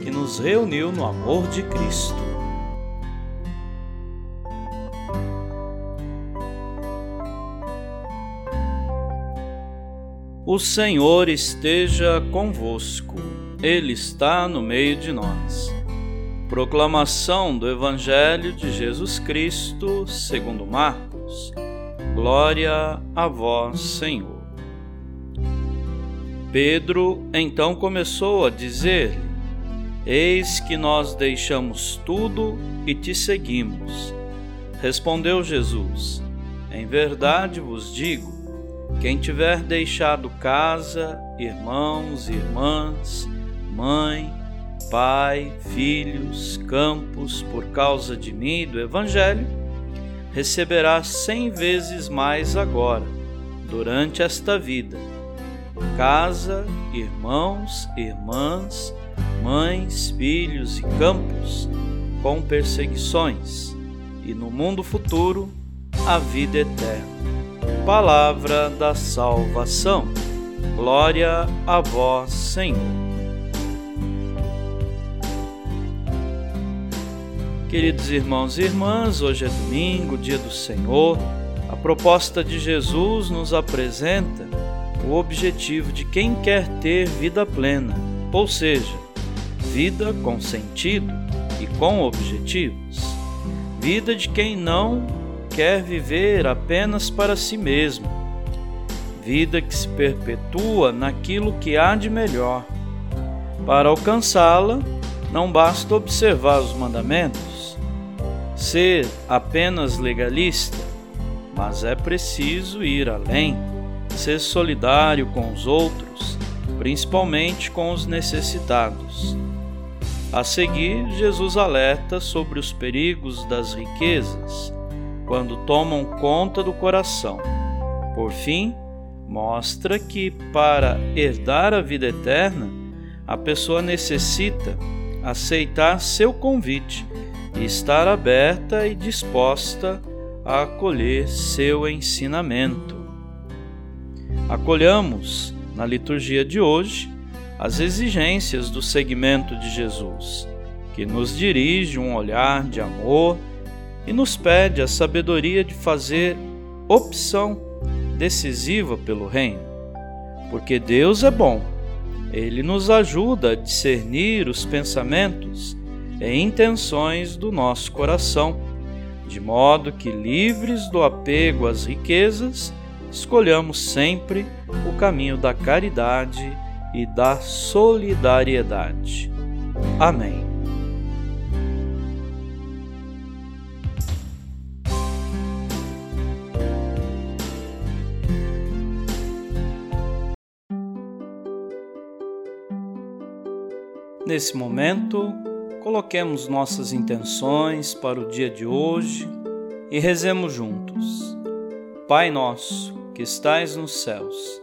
que nos reuniu no amor de Cristo. O Senhor esteja convosco, Ele está no meio de nós. Proclamação do Evangelho de Jesus Cristo, segundo Marcos. Glória a vós, Senhor. Pedro então começou a dizer Eis que nós deixamos tudo e te seguimos. Respondeu Jesus: Em verdade vos digo: quem tiver deixado casa, irmãos, irmãs, mãe, pai, filhos, campos, por causa de mim e do Evangelho, receberá cem vezes mais agora, durante esta vida. Casa, irmãos, irmãs, mães, filhos e campos, com perseguições, e no mundo futuro, a vida eterna. Palavra da salvação. Glória a vós, Senhor. Queridos irmãos e irmãs, hoje é domingo, dia do Senhor. A proposta de Jesus nos apresenta o objetivo de quem quer ter vida plena, ou seja, vida com sentido e com objetivos. Vida de quem não quer viver apenas para si mesmo. Vida que se perpetua naquilo que há de melhor. Para alcançá-la, não basta observar os mandamentos, ser apenas legalista, mas é preciso ir além, ser solidário com os outros, principalmente com os necessitados. A seguir, Jesus alerta sobre os perigos das riquezas quando tomam conta do coração. Por fim, mostra que para herdar a vida eterna, a pessoa necessita aceitar seu convite e estar aberta e disposta a acolher seu ensinamento. Acolhamos, na liturgia de hoje, as exigências do segmento de Jesus, que nos dirige um olhar de amor e nos pede a sabedoria de fazer opção decisiva pelo Reino. Porque Deus é bom, Ele nos ajuda a discernir os pensamentos e intenções do nosso coração, de modo que, livres do apego às riquezas, escolhamos sempre o caminho da caridade e da solidariedade. Amém. Nesse momento, coloquemos nossas intenções para o dia de hoje e rezemos juntos. Pai nosso, que estais nos céus,